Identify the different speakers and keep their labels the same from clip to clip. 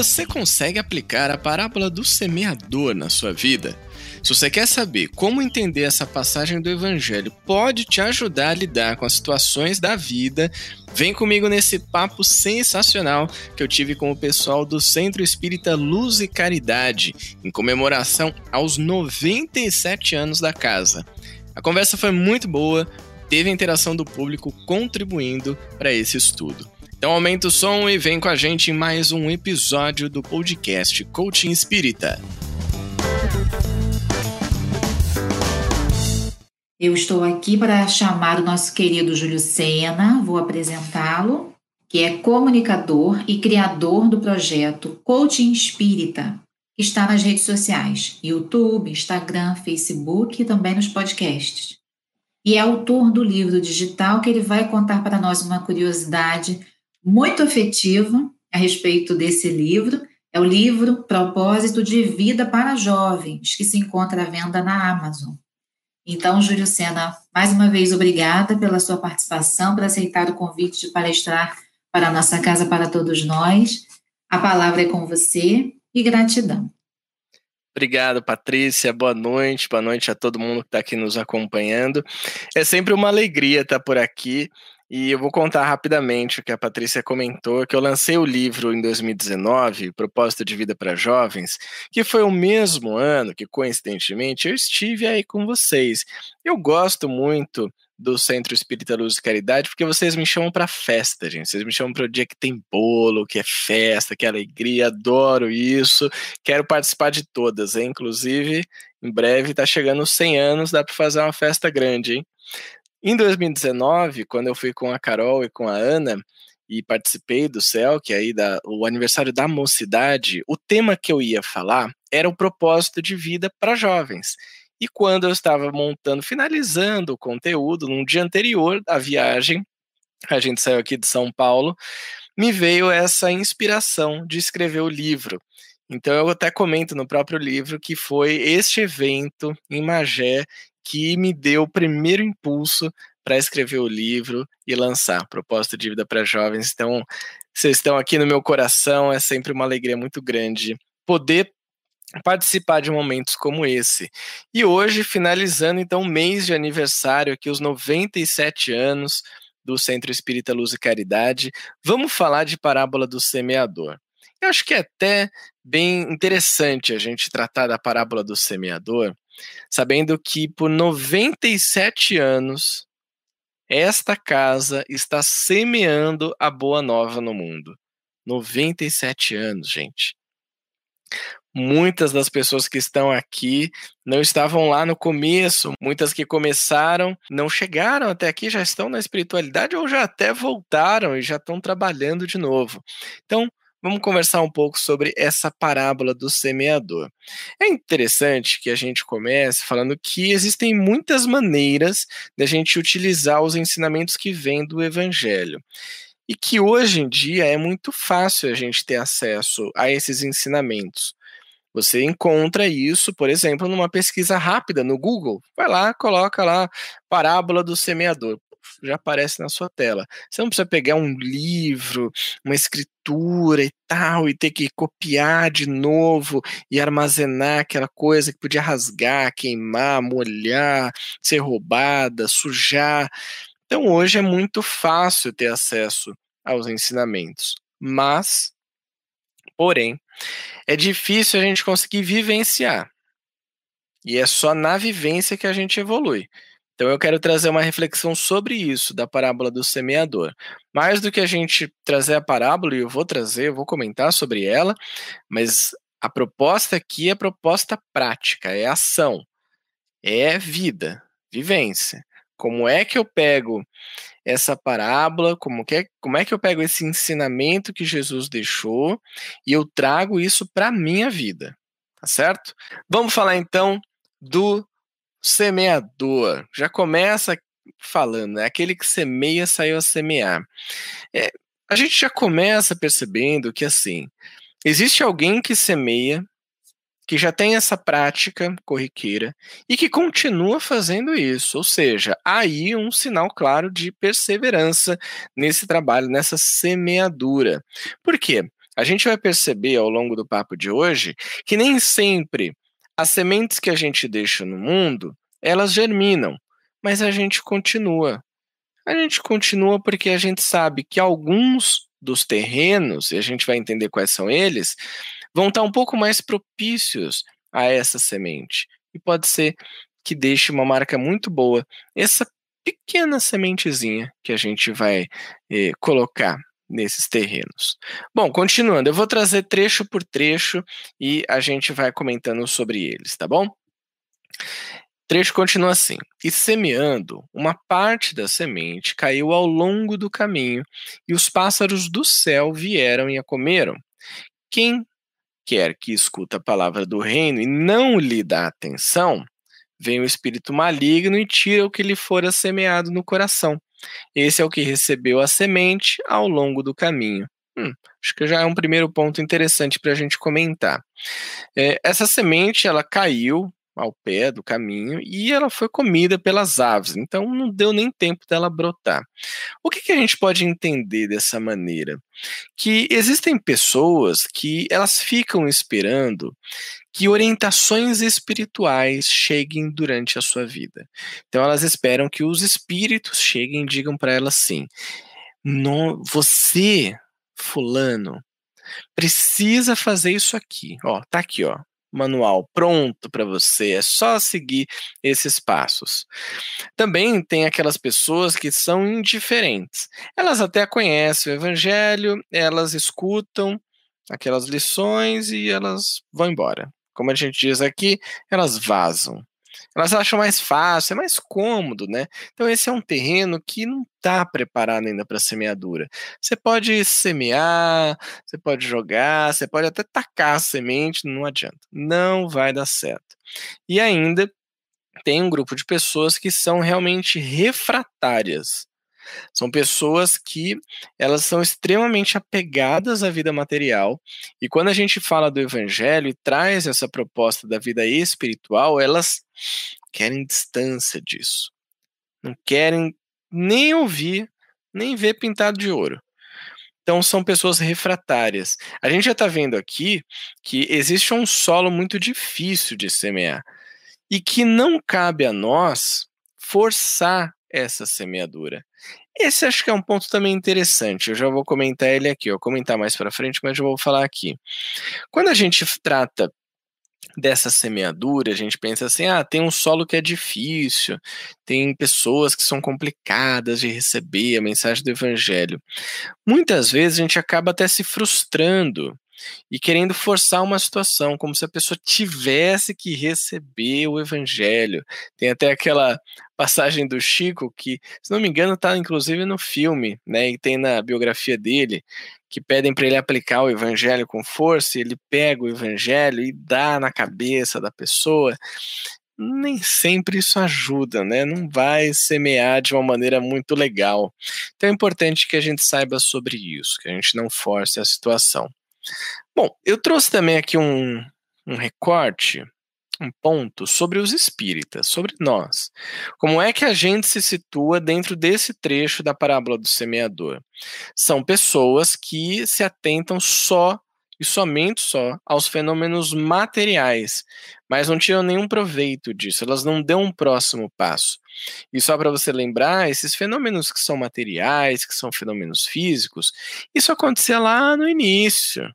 Speaker 1: Você consegue aplicar a parábola do semeador na sua vida? Se você quer saber como entender essa passagem do Evangelho pode te ajudar a lidar com as situações da vida, vem comigo nesse papo sensacional que eu tive com o pessoal do Centro Espírita Luz e Caridade, em comemoração aos 97 anos da casa. A conversa foi muito boa, teve a interação do público contribuindo para esse estudo. Então aumenta o som e vem com a gente em mais um episódio do podcast Coaching Espírita.
Speaker 2: Eu estou aqui para chamar o nosso querido Júlio Sena, vou apresentá-lo, que é comunicador e criador do projeto Coaching Espírita, que está nas redes sociais, YouTube, Instagram, Facebook e também nos podcasts. E é autor do livro digital que ele vai contar para nós uma curiosidade muito afetiva a respeito desse livro. É o livro Propósito de Vida para Jovens, que se encontra à venda na Amazon. Então, Júlio Sena, mais uma vez, obrigada pela sua participação, por aceitar o convite de palestrar para a nossa casa, para todos nós. A palavra é com você e gratidão.
Speaker 1: Obrigado, Patrícia. Boa noite. Boa noite a todo mundo que está aqui nos acompanhando. É sempre uma alegria estar por aqui e eu vou contar rapidamente o que a Patrícia comentou, que eu lancei o livro em 2019, Propósito de Vida para Jovens, que foi o mesmo ano que, coincidentemente, eu estive aí com vocês. Eu gosto muito do Centro Espírita Luz e Caridade, porque vocês me chamam para festa, gente. Vocês me chamam para o dia que tem bolo, que é festa, que é alegria. Adoro isso. Quero participar de todas, hein? Inclusive, em breve está chegando os 100 anos, dá para fazer uma festa grande, hein? Em 2019, quando eu fui com a Carol e com a Ana e participei do CEL, que aí da, o aniversário da mocidade, o tema que eu ia falar era o propósito de vida para jovens. E quando eu estava montando, finalizando o conteúdo, num dia anterior à viagem, a gente saiu aqui de São Paulo, me veio essa inspiração de escrever o livro. Então eu até comento no próprio livro que foi este evento em Magé que me deu o primeiro impulso para escrever o livro e lançar Proposta de Vida para Jovens. Então, vocês estão aqui no meu coração, é sempre uma alegria muito grande poder participar de momentos como esse. E hoje, finalizando então o mês de aniversário, aqui os 97 anos do Centro Espírita Luz e Caridade, vamos falar de parábola do semeador. Eu acho que é até bem interessante a gente tratar da parábola do semeador, sabendo que por 97 anos esta casa está semeando a boa nova no mundo. 97 anos, gente. Muitas das pessoas que estão aqui não estavam lá no começo, muitas que começaram não chegaram até aqui, já estão na espiritualidade ou já até voltaram e já estão trabalhando de novo. Então, vamos conversar um pouco sobre essa parábola do semeador. É interessante que a gente comece falando que existem muitas maneiras de a gente utilizar os ensinamentos que vêm do evangelho. E que hoje em dia é muito fácil a gente ter acesso a esses ensinamentos. Você encontra isso, por exemplo, numa pesquisa rápida no Google. Vai lá, coloca lá parábola do semeador já aparece na sua tela. Você não precisa pegar um livro, uma escritura e tal, e ter que copiar de novo e armazenar aquela coisa que podia rasgar, queimar, molhar, ser roubada, sujar. Então hoje é muito fácil ter acesso aos ensinamentos, mas, porém, é difícil a gente conseguir vivenciar. E é só na vivência que a gente evolui. Então eu quero trazer uma reflexão sobre isso, da parábola do semeador. Mais do que a gente trazer a parábola, e eu vou trazer, eu vou comentar sobre ela, mas a proposta aqui é proposta prática, é ação, é vida, vivência. Como é que eu pego essa parábola, como, que é, como é que eu pego esse ensinamento que Jesus deixou e eu trago isso para a minha vida, tá certo? Vamos falar então do Semeador. Já começa falando, é aquele que semeia saiu a semear. É, a gente já começa percebendo que assim, existe alguém que semeia, que já tem essa prática corriqueira e que continua fazendo isso, ou seja, aí um sinal claro de perseverança nesse trabalho, nessa semeadura. Por quê? a gente vai perceber ao longo do papo de hoje que nem sempre as sementes que a gente deixa no mundo, elas germinam, mas a gente continua. A gente continua porque a gente sabe que alguns dos terrenos, e a gente vai entender quais são eles, vão estar um pouco mais propícios a essa semente. E pode ser que deixe uma marca muito boa. Essa pequena sementezinha que a gente vai eh, colocar nesses terrenos. Bom, continuando, eu vou trazer trecho por trecho e a gente vai comentando sobre eles, tá bom? trecho continua assim: E semeando, uma parte da semente caiu ao longo do caminho, e os pássaros do céu vieram e a comeram. Quem quer que escuta a palavra do reino e não lhe dá atenção, vem o espírito maligno e tira o que lhe fora semeado no coração. Esse é o que recebeu a semente ao longo do caminho. Hum, acho que já é um primeiro ponto interessante para a gente comentar. É, essa semente ela caiu ao pé do caminho e ela foi comida pelas aves, então não deu nem tempo dela brotar. O que, que a gente pode entender dessa maneira? Que existem pessoas que elas ficam esperando que orientações espirituais cheguem durante a sua vida. Então elas esperam que os espíritos cheguem e digam para elas assim: no, você, fulano, precisa fazer isso aqui. Ó, tá aqui, ó manual pronto para você, é só seguir esses passos. Também tem aquelas pessoas que são indiferentes. Elas até conhecem o evangelho, elas escutam aquelas lições e elas vão embora. Como a gente diz aqui, elas vazam. Elas acham mais fácil, é mais cômodo, né? Então esse é um terreno que não está preparado ainda para semeadura. Você pode semear, você pode jogar, você pode até tacar a semente, não adianta. Não vai dar certo. E ainda tem um grupo de pessoas que são realmente refratárias. São pessoas que elas são extremamente apegadas à vida material e quando a gente fala do evangelho e traz essa proposta da vida espiritual, elas querem distância disso. Não querem nem ouvir, nem ver pintado de ouro. Então são pessoas refratárias. A gente já está vendo aqui que existe um solo muito difícil de semear e que não cabe a nós forçar essa semeadura. Esse acho que é um ponto também interessante. Eu já vou comentar ele aqui, eu vou comentar mais para frente, mas eu vou falar aqui. Quando a gente trata dessa semeadura, a gente pensa assim: ah, tem um solo que é difícil, tem pessoas que são complicadas de receber a mensagem do evangelho. Muitas vezes a gente acaba até se frustrando e querendo forçar uma situação, como se a pessoa tivesse que receber o evangelho. Tem até aquela passagem do Chico que, se não me engano, está inclusive no filme, né? E tem na biografia dele que pedem para ele aplicar o evangelho com força, e ele pega o evangelho e dá na cabeça da pessoa. Nem sempre isso ajuda, né? Não vai semear de uma maneira muito legal. Então é importante que a gente saiba sobre isso, que a gente não force a situação. Bom, eu trouxe também aqui um, um recorte, um ponto sobre os espíritas, sobre nós. Como é que a gente se situa dentro desse trecho da parábola do semeador? São pessoas que se atentam só e somente só aos fenômenos materiais, mas não tiram nenhum proveito disso, elas não dão um próximo passo. E só para você lembrar, esses fenômenos que são materiais, que são fenômenos físicos, isso acontecia lá no início,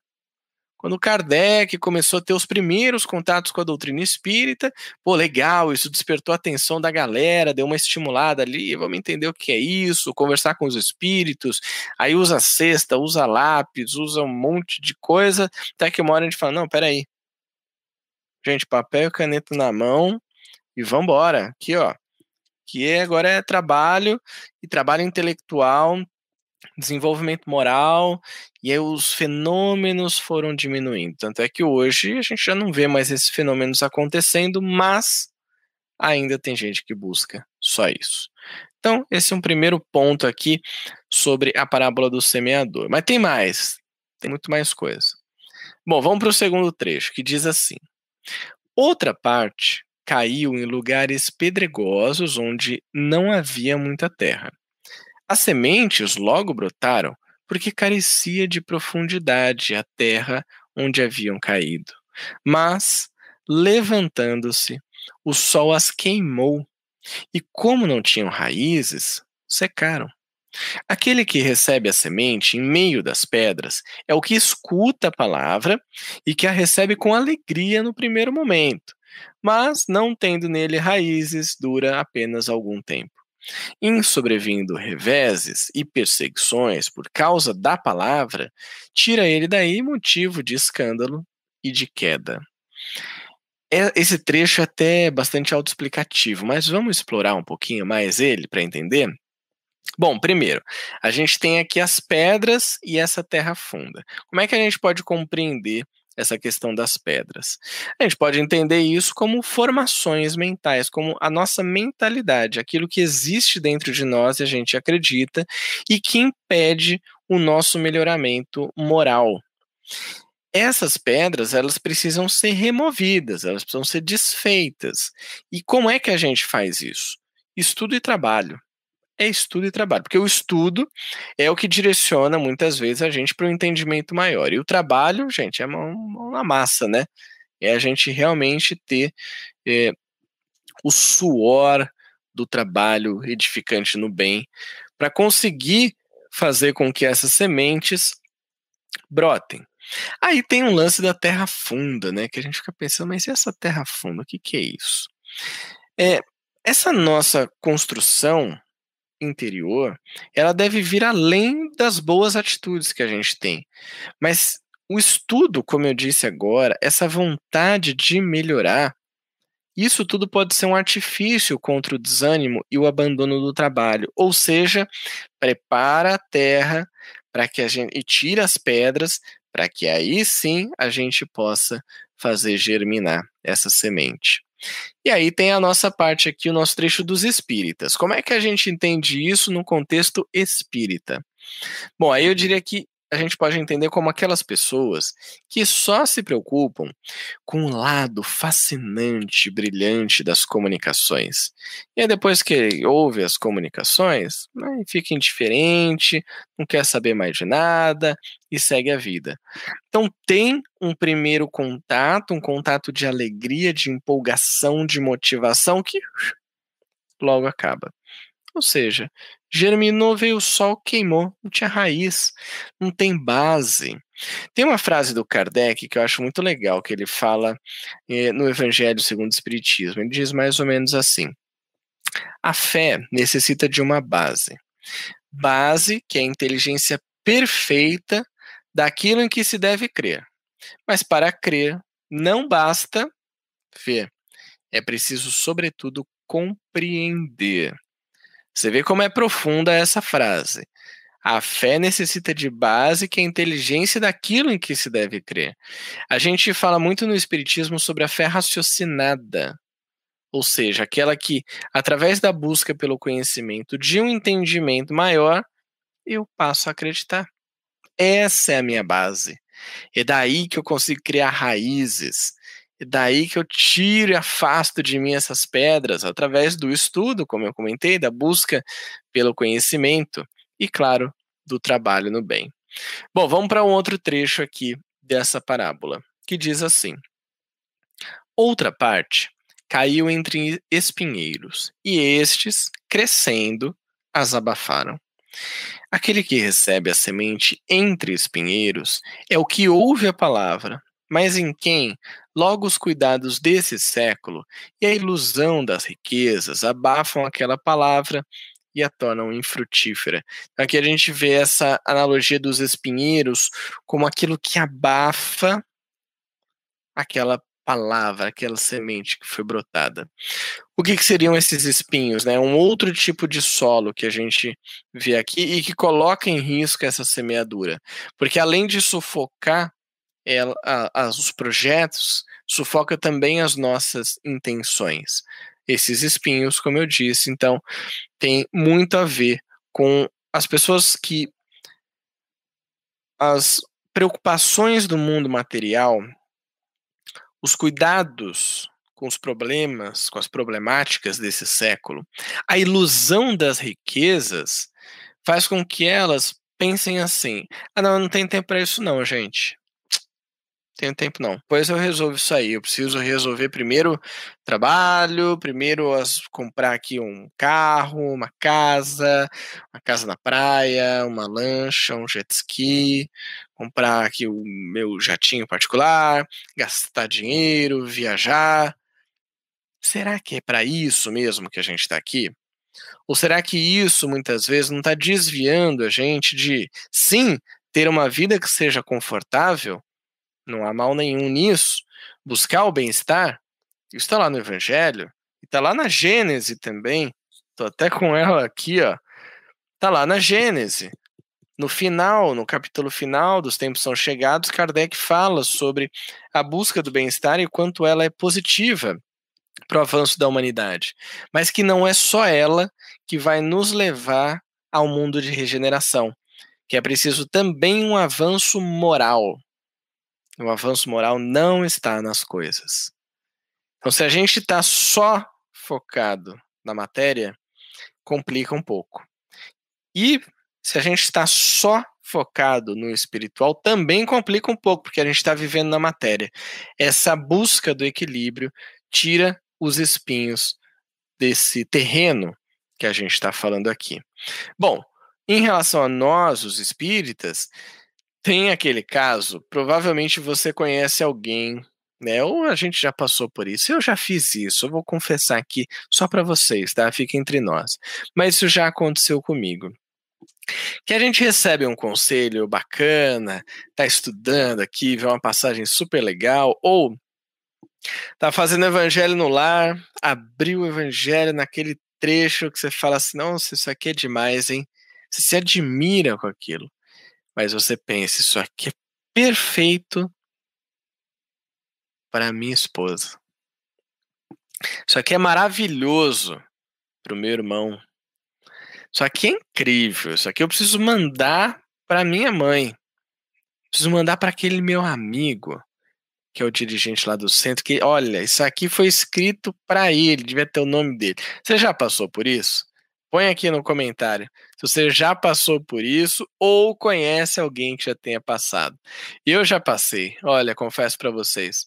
Speaker 1: quando Kardec começou a ter os primeiros contatos com a doutrina espírita, pô, legal, isso despertou a atenção da galera, deu uma estimulada ali, vamos entender o que é isso, conversar com os espíritos, aí usa cesta, usa lápis, usa um monte de coisa, até que uma hora a gente fala, não, peraí, gente, papel e caneta na mão e vambora, aqui ó, que agora é trabalho, e trabalho intelectual, desenvolvimento moral, e aí os fenômenos foram diminuindo. Tanto é que hoje a gente já não vê mais esses fenômenos acontecendo, mas ainda tem gente que busca só isso. Então, esse é um primeiro ponto aqui sobre a parábola do semeador. Mas tem mais, tem muito mais coisa. Bom, vamos para o segundo trecho, que diz assim: Outra parte caiu em lugares pedregosos onde não havia muita terra. As sementes logo brotaram, porque carecia de profundidade a terra onde haviam caído. Mas, levantando-se, o sol as queimou, e como não tinham raízes, secaram. Aquele que recebe a semente em meio das pedras é o que escuta a palavra e que a recebe com alegria no primeiro momento, mas não tendo nele raízes, dura apenas algum tempo. Em sobrevindo reveses e perseguições por causa da palavra, tira ele daí motivo de escândalo e de queda. É, esse trecho é até bastante autoexplicativo, mas vamos explorar um pouquinho mais ele para entender? Bom, primeiro, a gente tem aqui as pedras e essa terra funda. Como é que a gente pode compreender essa questão das pedras? A gente pode entender isso como formações mentais, como a nossa mentalidade, aquilo que existe dentro de nós e a gente acredita e que impede o nosso melhoramento moral. Essas pedras, elas precisam ser removidas, elas precisam ser desfeitas. E como é que a gente faz isso? Estudo e trabalho é estudo e trabalho, porque o estudo é o que direciona muitas vezes a gente para um entendimento maior. E o trabalho, gente, é uma, uma massa, né? É a gente realmente ter é, o suor do trabalho edificante no bem para conseguir fazer com que essas sementes brotem. Aí tem um lance da terra funda, né? Que a gente fica pensando, mas e essa terra funda? O que, que é isso? É, essa nossa construção interior, ela deve vir além das boas atitudes que a gente tem. Mas o estudo, como eu disse agora, essa vontade de melhorar, isso tudo pode ser um artifício contra o desânimo e o abandono do trabalho. Ou seja, prepara a terra para que a gente e tira as pedras para que aí sim a gente possa fazer germinar essa semente. E aí tem a nossa parte aqui, o nosso trecho dos espíritas. Como é que a gente entende isso no contexto espírita? Bom, aí eu diria que a gente pode entender como aquelas pessoas que só se preocupam com o lado fascinante, brilhante das comunicações. E aí depois que ouve as comunicações, né, fica indiferente, não quer saber mais de nada e segue a vida. Então tem um primeiro contato, um contato de alegria, de empolgação, de motivação que logo acaba. Ou seja, germinou, veio o sol, queimou, não tinha raiz, não tem base. Tem uma frase do Kardec que eu acho muito legal, que ele fala eh, no Evangelho segundo o Espiritismo. Ele diz mais ou menos assim: a fé necessita de uma base. Base que é a inteligência perfeita daquilo em que se deve crer. Mas para crer, não basta ver. É preciso, sobretudo, compreender. Você vê como é profunda essa frase. A fé necessita de base que é a inteligência daquilo em que se deve crer. A gente fala muito no Espiritismo sobre a fé raciocinada, ou seja, aquela que, através da busca pelo conhecimento de um entendimento maior, eu passo a acreditar. Essa é a minha base. É daí que eu consigo criar raízes. E daí que eu tiro e afasto de mim essas pedras através do estudo, como eu comentei, da busca pelo conhecimento e, claro, do trabalho no bem. Bom, vamos para um outro trecho aqui dessa parábola, que diz assim: Outra parte caiu entre espinheiros, e estes, crescendo, as abafaram. Aquele que recebe a semente entre espinheiros é o que ouve a palavra, mas em quem logo os cuidados desse século e a ilusão das riquezas abafam aquela palavra e a tornam infrutífera. Então, aqui a gente vê essa analogia dos espinheiros como aquilo que abafa aquela palavra, aquela semente que foi brotada. O que, que, seriam esses espinhos? Né? Um outro tipo de solo que a gente vê aqui e que coloca em risco essa semeadura. Porque além de sufocar ela, a, os projetos, sufoca também as nossas intenções. Esses espinhos, como eu disse, então, tem muito a ver com as pessoas que as preocupações do mundo material, os cuidados com os problemas, com as problemáticas desse século, a ilusão das riquezas faz com que elas pensem assim: ah, não, não tem tempo para isso, não, gente. Tenho tempo não. Pois eu resolvo isso aí. Eu preciso resolver primeiro trabalho, primeiro as, comprar aqui um carro, uma casa, uma casa na praia, uma lancha, um jet ski, comprar aqui o meu jatinho particular, gastar dinheiro, viajar. Será que é para isso mesmo que a gente está aqui? Ou será que isso muitas vezes não está desviando a gente de, sim, ter uma vida que seja confortável? Não há mal nenhum nisso. Buscar o bem-estar, isso está lá no Evangelho, está lá na Gênese também. Estou até com ela aqui, ó. Está lá na Gênese. No final, no capítulo final dos Tempos São Chegados, Kardec fala sobre a busca do bem-estar e quanto ela é positiva para o avanço da humanidade, mas que não é só ela que vai nos levar ao mundo de regeneração, que é preciso também um avanço moral. O avanço moral não está nas coisas. Então, se a gente está só focado na matéria, complica um pouco. E se a gente está só focado no espiritual, também complica um pouco, porque a gente está vivendo na matéria. Essa busca do equilíbrio tira os espinhos desse terreno que a gente está falando aqui. Bom, em relação a nós, os espíritas, tem aquele caso, provavelmente você conhece alguém, né? Ou a gente já passou por isso. Eu já fiz isso, eu vou confessar aqui só para vocês, tá? Fica entre nós. Mas isso já aconteceu comigo. Que a gente recebe um conselho bacana, tá estudando aqui, vê uma passagem super legal, ou Tá fazendo evangelho no lar, abriu o evangelho naquele trecho que você fala assim: nossa, isso aqui é demais, hein? Você se admira com aquilo. Mas você pensa: isso aqui é perfeito para minha esposa. Isso aqui é maravilhoso para o meu irmão. Isso aqui é incrível. Isso aqui eu preciso mandar para minha mãe. Preciso mandar para aquele meu amigo que é o dirigente lá do centro, que, olha, isso aqui foi escrito para ele, devia ter o nome dele. Você já passou por isso? Põe aqui no comentário se você já passou por isso ou conhece alguém que já tenha passado. Eu já passei, olha, confesso para vocês.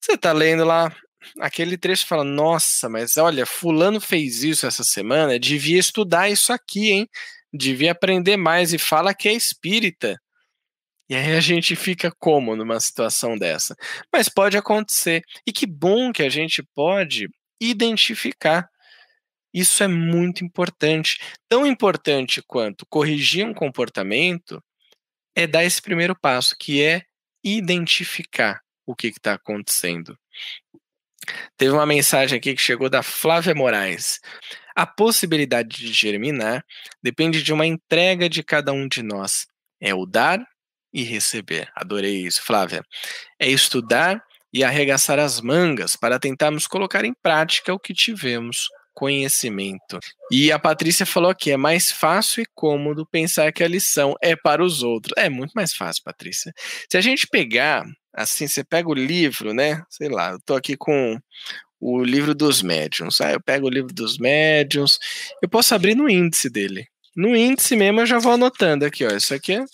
Speaker 1: Você tá lendo lá aquele trecho e fala: Nossa, mas olha, Fulano fez isso essa semana, devia estudar isso aqui, hein? Devia aprender mais e fala que é espírita. E aí a gente fica como numa situação dessa? Mas pode acontecer. E que bom que a gente pode identificar. Isso é muito importante. Tão importante quanto corrigir um comportamento é dar esse primeiro passo, que é identificar o que está acontecendo. Teve uma mensagem aqui que chegou da Flávia Moraes. A possibilidade de germinar depende de uma entrega de cada um de nós. É o dar e receber. Adorei isso, Flávia. É estudar e arregaçar as mangas para tentarmos colocar em prática o que tivemos conhecimento. E a Patrícia falou que é mais fácil e cômodo pensar que a lição é para os outros. É muito mais fácil, Patrícia. Se a gente pegar, assim, você pega o livro, né? Sei lá, eu tô aqui com o livro dos médiums. Ah, eu pego o livro dos médiums, eu posso abrir no índice dele. No índice mesmo eu já vou anotando aqui, ó. Isso aqui é,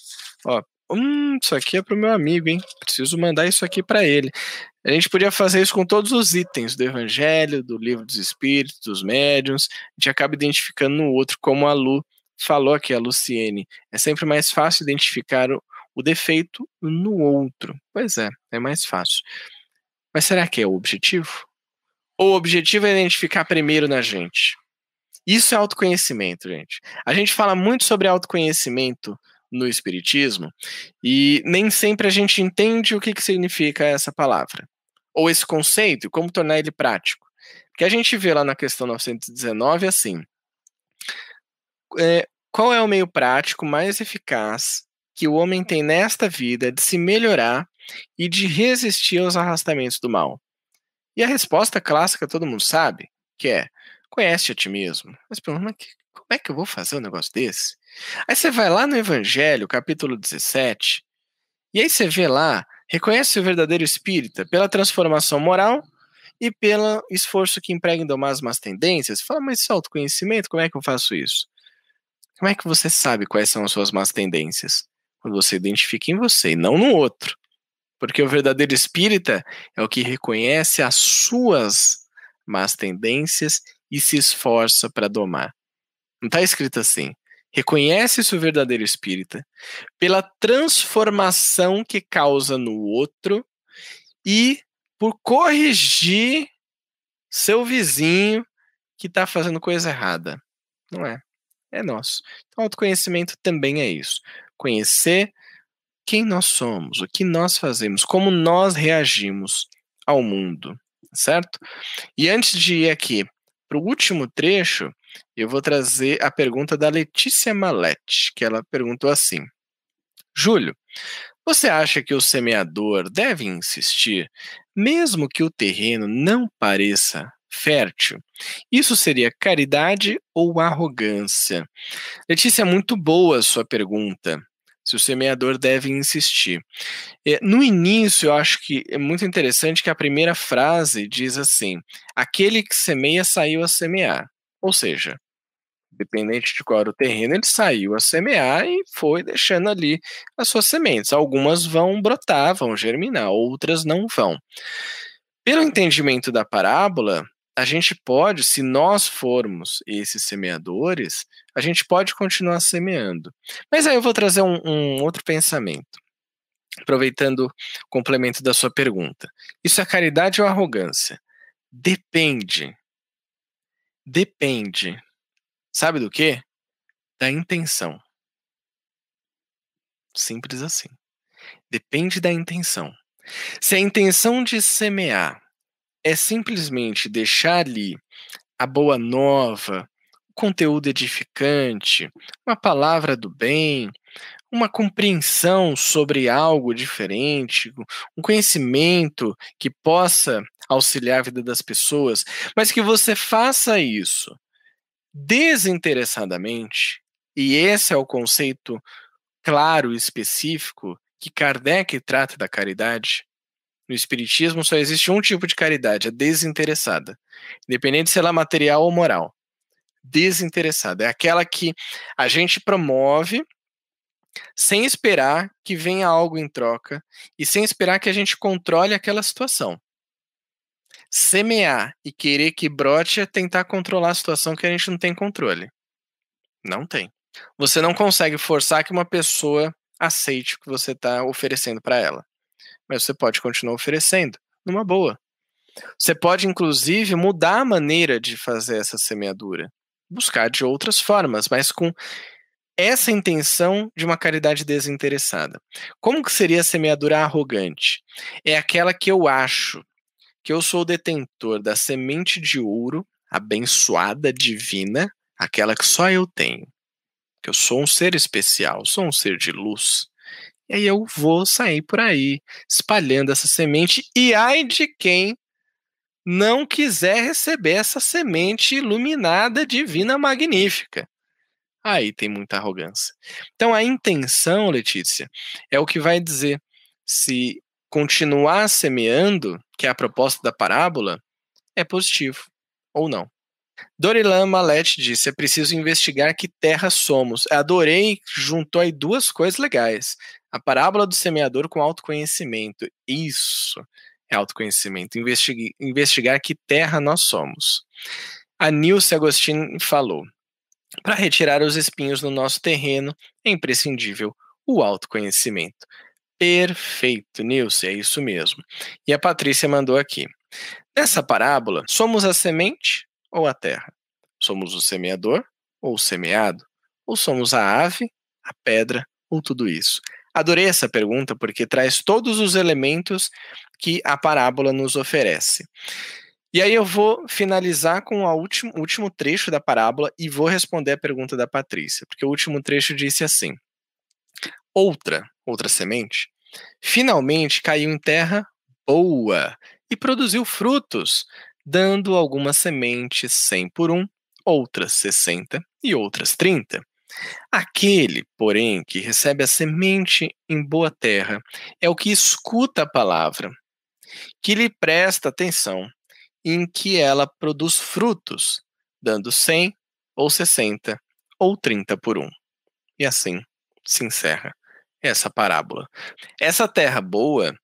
Speaker 1: ó, Hum, isso aqui é pro meu amigo, hein? Preciso mandar isso aqui para ele. A gente podia fazer isso com todos os itens do Evangelho, do Livro dos Espíritos, dos Médiuns. A gente acaba identificando no outro, como a Lu falou aqui, a Luciene. É sempre mais fácil identificar o, o defeito no outro. Pois é, é mais fácil. Mas será que é o objetivo? Ou o objetivo é identificar primeiro na gente? Isso é autoconhecimento, gente. A gente fala muito sobre autoconhecimento no Espiritismo, e nem sempre a gente entende o que, que significa essa palavra, ou esse conceito, como tornar ele prático. Porque a gente vê lá na questão 919 assim: é, qual é o meio prático mais eficaz que o homem tem nesta vida de se melhorar e de resistir aos arrastamentos do mal? E a resposta clássica todo mundo sabe, que é: conhece a ti mesmo. Mas como é que eu vou fazer um negócio desse? Aí você vai lá no Evangelho, capítulo 17, e aí você vê lá, reconhece o verdadeiro espírita pela transformação moral e pelo esforço que emprega em domar as más tendências. Fala, mas isso é autoconhecimento, como é que eu faço isso? Como é que você sabe quais são as suas más tendências? Quando você identifica em você e não no outro. Porque o verdadeiro espírita é o que reconhece as suas más tendências e se esforça para domar. Não está escrito assim. Reconhece-se o verdadeiro espírita pela transformação que causa no outro e por corrigir seu vizinho que está fazendo coisa errada. Não é é nosso. Então, autoconhecimento também é isso. Conhecer quem nós somos, o que nós fazemos, como nós reagimos ao mundo, certo? E antes de ir aqui para o último trecho, eu vou trazer a pergunta da Letícia Malete, que ela perguntou assim: Júlio, você acha que o semeador deve insistir, mesmo que o terreno não pareça fértil. Isso seria caridade ou arrogância? Letícia, muito boa a sua pergunta. Se o semeador deve insistir. É, no início, eu acho que é muito interessante que a primeira frase diz assim: aquele que semeia saiu a semear. Ou seja, dependente de qual era o terreno, ele saiu a semear e foi deixando ali as suas sementes. Algumas vão brotar, vão germinar, outras não vão. Pelo entendimento da parábola, a gente pode, se nós formos esses semeadores, a gente pode continuar semeando. Mas aí eu vou trazer um, um outro pensamento, aproveitando o complemento da sua pergunta. Isso é caridade ou arrogância? Depende. Depende. Sabe do quê? Da intenção. Simples assim. Depende da intenção. Se a intenção de semear é simplesmente deixar ali a boa nova, o conteúdo edificante, uma palavra do bem, uma compreensão sobre algo diferente, um conhecimento que possa auxiliar a vida das pessoas, mas que você faça isso desinteressadamente, e esse é o conceito claro e específico que Kardec trata da caridade, no Espiritismo só existe um tipo de caridade, a desinteressada. Independente se ela é material ou moral. Desinteressada. É aquela que a gente promove sem esperar que venha algo em troca e sem esperar que a gente controle aquela situação. Semear e querer que brote é tentar controlar a situação que a gente não tem controle. Não tem. Você não consegue forçar que uma pessoa aceite o que você está oferecendo para ela mas você pode continuar oferecendo numa boa. Você pode, inclusive, mudar a maneira de fazer essa semeadura, buscar de outras formas, mas com essa intenção de uma caridade desinteressada. Como que seria a semeadura arrogante? É aquela que eu acho que eu sou o detentor da semente de ouro abençoada, divina, aquela que só eu tenho. Que eu sou um ser especial, sou um ser de luz. E aí eu vou sair por aí espalhando essa semente. E ai de quem não quiser receber essa semente iluminada, divina, magnífica. Aí tem muita arrogância. Então a intenção, Letícia, é o que vai dizer se continuar semeando, que é a proposta da parábola, é positivo ou não. Dorilan Malete disse: é preciso investigar que terra somos. Adorei, juntou aí duas coisas legais. A parábola do semeador com autoconhecimento. Isso é autoconhecimento. Investigue, investigar que terra nós somos. A Nilce Agostinho falou: para retirar os espinhos no nosso terreno, é imprescindível o autoconhecimento. Perfeito, Nilce, é isso mesmo. E a Patrícia mandou aqui. Nessa parábola, somos a semente ou a terra? Somos o semeador ou o semeado? Ou somos a ave, a pedra ou tudo isso? Adorei essa pergunta porque traz todos os elementos que a parábola nos oferece. E aí eu vou finalizar com o último, último trecho da parábola e vou responder a pergunta da Patrícia, porque o último trecho disse assim: Outra, outra semente, finalmente caiu em terra boa e produziu frutos, dando algumas sementes 100 por um, outras 60 e outras 30. Aquele, porém, que recebe a semente em boa terra é o que escuta a palavra, que lhe presta atenção, em que ela produz frutos, dando cem ou sessenta ou 30 por 1. E assim se encerra essa parábola. Essa terra boa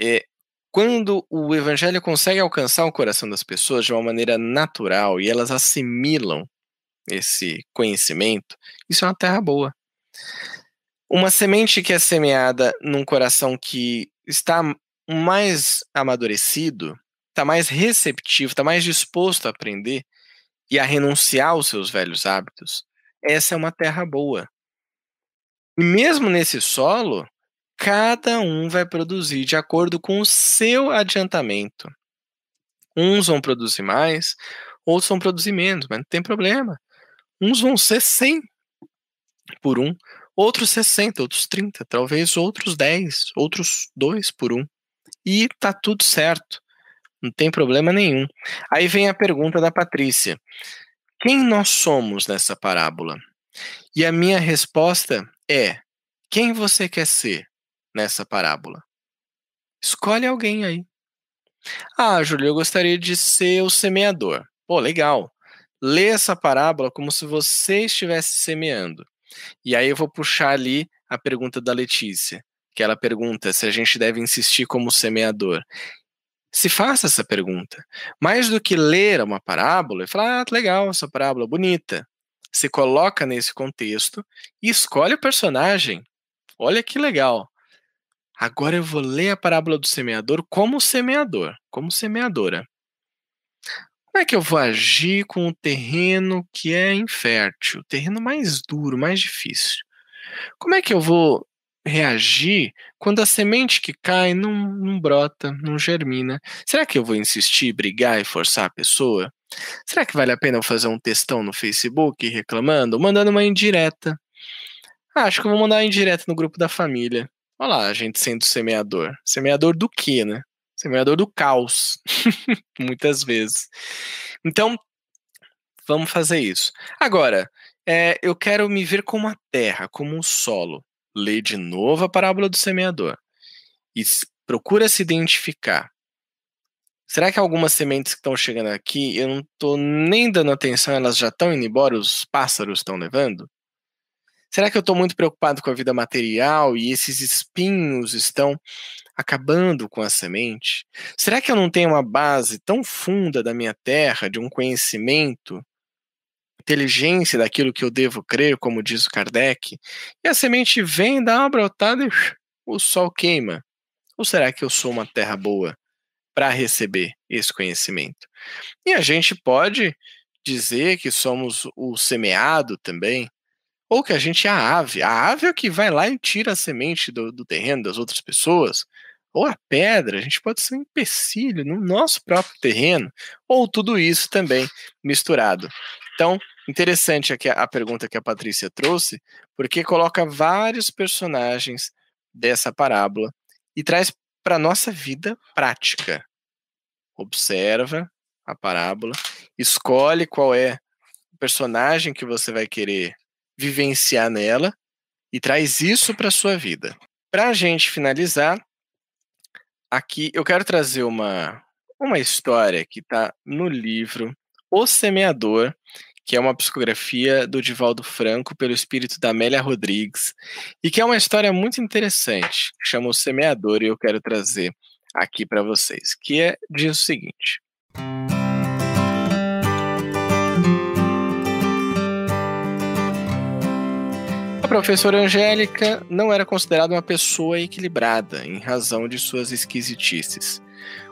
Speaker 1: é quando o evangelho consegue alcançar o coração das pessoas de uma maneira natural e elas assimilam esse conhecimento, isso é uma terra boa. Uma semente que é semeada num coração que está mais amadurecido, está mais receptivo, está mais disposto a aprender e a renunciar aos seus velhos hábitos, essa é uma terra boa. E mesmo nesse solo, cada um vai produzir de acordo com o seu adiantamento. Uns vão produzir mais, outros vão produzir menos, mas não tem problema. Uns vão ser 100 por um, outros 60, outros 30, talvez outros 10, outros 2 por um. E tá tudo certo. Não tem problema nenhum. Aí vem a pergunta da Patrícia: Quem nós somos nessa parábola? E a minha resposta é: Quem você quer ser nessa parábola? Escolhe alguém aí. Ah, Júlio, eu gostaria de ser o semeador. Pô, legal. Lê essa parábola como se você estivesse semeando. E aí eu vou puxar ali a pergunta da Letícia, que ela pergunta se a gente deve insistir como semeador. Se faça essa pergunta. Mais do que ler uma parábola e falar, ah, legal, essa parábola bonita. Se coloca nesse contexto e escolhe o personagem. Olha que legal. Agora eu vou ler a parábola do semeador como semeador, como semeadora. Como é que eu vou agir com o terreno que é infértil, o terreno mais duro, mais difícil? Como é que eu vou reagir quando a semente que cai não, não brota, não germina? Será que eu vou insistir, brigar e forçar a pessoa? Será que vale a pena eu fazer um textão no Facebook reclamando, mandando uma indireta? Ah, acho que eu vou mandar uma indireta no grupo da família. Olha lá, a gente sendo semeador. Semeador do quê, né? Semeador do caos, muitas vezes. Então, vamos fazer isso. Agora, é, eu quero me ver como a terra, como um solo. Lê de novo a parábola do semeador. E procura se identificar. Será que algumas sementes que estão chegando aqui, eu não estou nem dando atenção, elas já estão indo embora, os pássaros estão levando? Será que eu estou muito preocupado com a vida material e esses espinhos estão acabando com a semente? Será que eu não tenho uma base tão funda da minha terra, de um conhecimento, inteligência daquilo que eu devo crer, como diz o Kardec, e a semente vem, dá uma brotada e o sol queima? Ou será que eu sou uma terra boa para receber esse conhecimento? E a gente pode dizer que somos o semeado também, ou que a gente é a ave. A ave é o que vai lá e tira a semente do, do terreno das outras pessoas. Ou a pedra, a gente pode ser um empecilho no nosso próprio terreno. Ou tudo isso também misturado. Então, interessante aqui a pergunta que a Patrícia trouxe, porque coloca vários personagens dessa parábola e traz para nossa vida prática. Observa a parábola, escolhe qual é o personagem que você vai querer vivenciar nela e traz isso para sua vida. Para a gente finalizar, aqui eu quero trazer uma, uma história que está no livro O Semeador, que é uma psicografia do Divaldo Franco pelo espírito da Amélia Rodrigues, e que é uma história muito interessante, que chama O Semeador, e eu quero trazer aqui para vocês, que é, diz o seguinte. Professora Angélica não era considerada uma pessoa equilibrada em razão de suas esquisitices.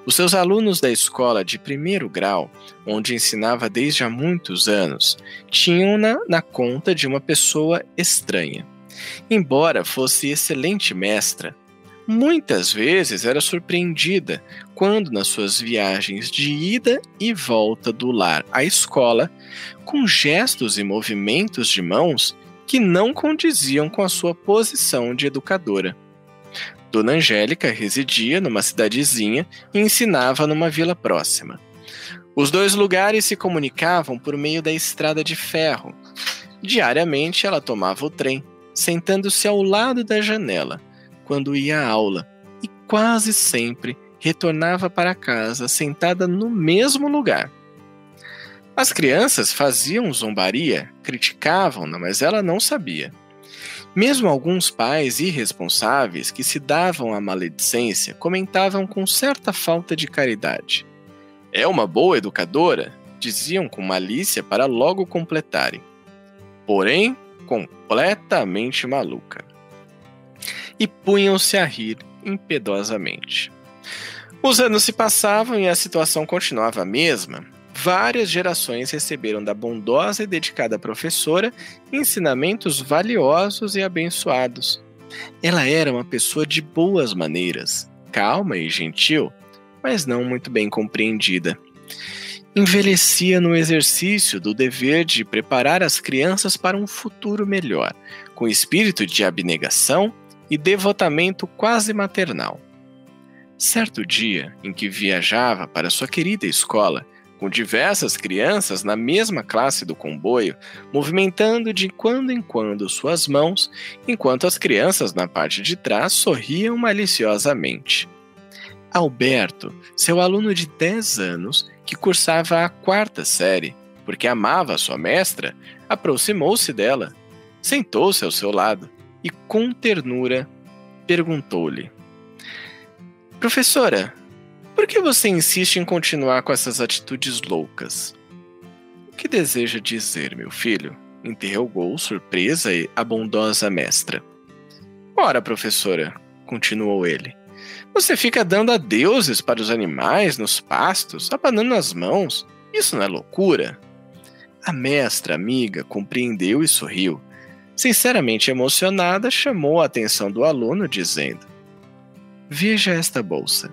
Speaker 1: Os seus alunos da escola de primeiro grau, onde ensinava desde há muitos anos, tinham-na na conta de uma pessoa estranha. Embora fosse excelente mestra, muitas vezes era surpreendida quando, nas suas viagens de ida e volta do lar à escola, com gestos e movimentos de mãos, que não condiziam com a sua posição de educadora. Dona Angélica residia numa cidadezinha e ensinava numa vila próxima. Os dois lugares se comunicavam por meio da estrada de ferro. Diariamente ela tomava o trem, sentando-se ao lado da janela, quando ia à aula, e quase sempre retornava para casa sentada no mesmo lugar. As crianças faziam zombaria, criticavam-na, mas ela não sabia. Mesmo alguns pais irresponsáveis que se davam à maledicência comentavam com certa falta de caridade. É uma boa educadora, diziam com malícia para logo completarem. Porém, completamente maluca. E punham-se a rir impiedosamente. Os anos se passavam e a situação continuava a mesma, várias gerações receberam da bondosa e dedicada professora ensinamentos valiosos e abençoados. Ela era uma pessoa de boas maneiras, calma e gentil, mas não muito bem compreendida. Envelhecia no exercício do dever de preparar as crianças para um futuro melhor, com espírito de abnegação e devotamento quase maternal. Certo dia em que viajava para sua querida escola, com diversas crianças na mesma classe do comboio, movimentando de quando em quando suas mãos, enquanto as crianças na parte de trás sorriam maliciosamente. Alberto, seu aluno de 10 anos, que cursava a quarta série, porque amava sua mestra, aproximou-se dela, sentou-se ao seu lado e, com ternura, perguntou-lhe: Professora, por que você insiste em continuar com essas atitudes loucas? O que deseja dizer, meu filho? interrogou surpresa a bondosa mestra. Ora, professora, continuou ele, você fica dando adeuses para os animais nos pastos, abanando as mãos. Isso não é loucura? A mestra amiga compreendeu e sorriu. Sinceramente emocionada, chamou a atenção do aluno, dizendo: Veja esta bolsa.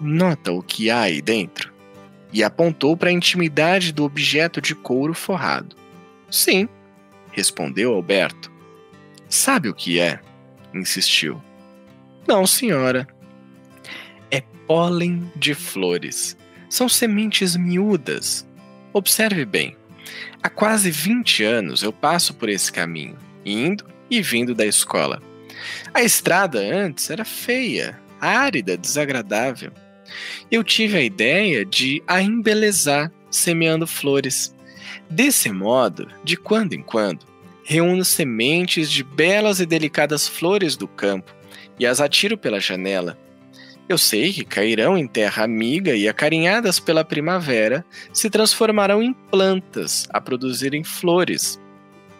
Speaker 1: Nota o que há aí dentro? E apontou para a intimidade do objeto de couro forrado. Sim, respondeu Alberto. Sabe o que é? insistiu. Não, senhora. É pólen de flores. São sementes miúdas. Observe bem. Há quase 20 anos eu passo por esse caminho, indo e vindo da escola. A estrada antes era feia, árida, desagradável eu tive a ideia de a embelezar semeando flores. Desse modo, de quando em quando, reúno sementes de belas e delicadas flores do campo e as atiro pela janela. Eu sei que cairão em terra amiga e, acarinhadas pela primavera, se transformarão em plantas a produzirem flores,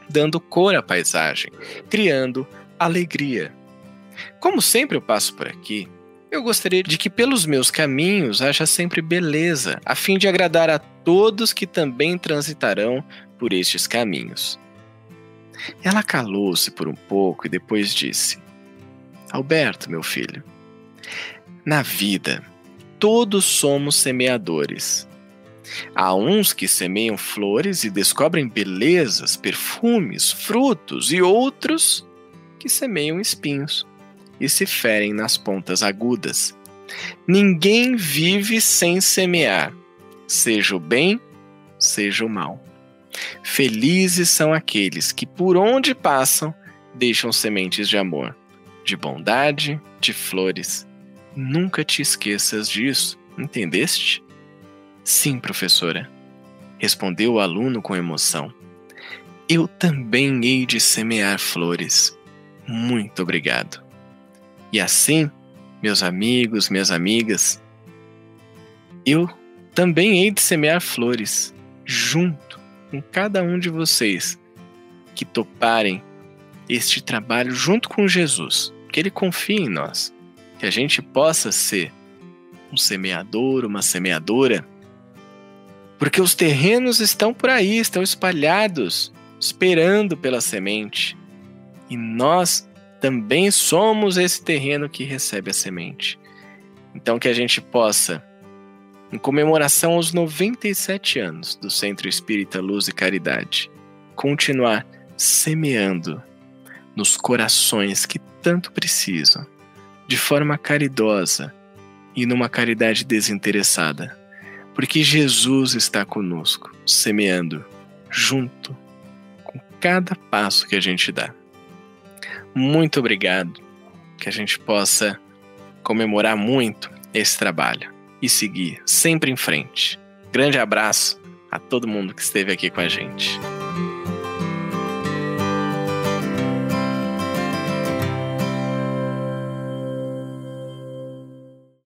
Speaker 1: dando cor à paisagem, criando alegria. Como sempre eu passo por aqui, eu gostaria de que pelos meus caminhos haja sempre beleza, a fim de agradar a todos que também transitarão por estes caminhos. Ela calou-se por um pouco e depois disse: Alberto, meu filho, na vida, todos somos semeadores. Há uns que semeiam flores e descobrem belezas, perfumes, frutos, e outros que semeiam espinhos e se ferem nas pontas agudas. Ninguém vive sem semear, seja o bem, seja o mal. Felizes são aqueles que, por onde passam, deixam sementes de amor, de bondade, de flores. Nunca te esqueças disso, entendeste? Sim, professora, respondeu o aluno com emoção. Eu também hei de semear flores. Muito obrigado. E assim, meus amigos, minhas amigas, eu também hei de semear flores junto com cada um de vocês que toparem este trabalho junto com Jesus, que Ele confie em nós, que a gente possa ser um semeador, uma semeadora, porque os terrenos estão por aí, estão espalhados, esperando pela semente, e nós também somos esse terreno que recebe a semente. Então, que a gente possa, em comemoração aos 97 anos do Centro Espírita Luz e Caridade, continuar semeando nos corações que tanto precisam, de forma caridosa e numa caridade desinteressada, porque Jesus está conosco, semeando junto com cada passo que a gente dá muito obrigado. Que a gente possa comemorar muito esse trabalho e seguir sempre em frente. Grande abraço, a todo mundo que esteve aqui com a gente.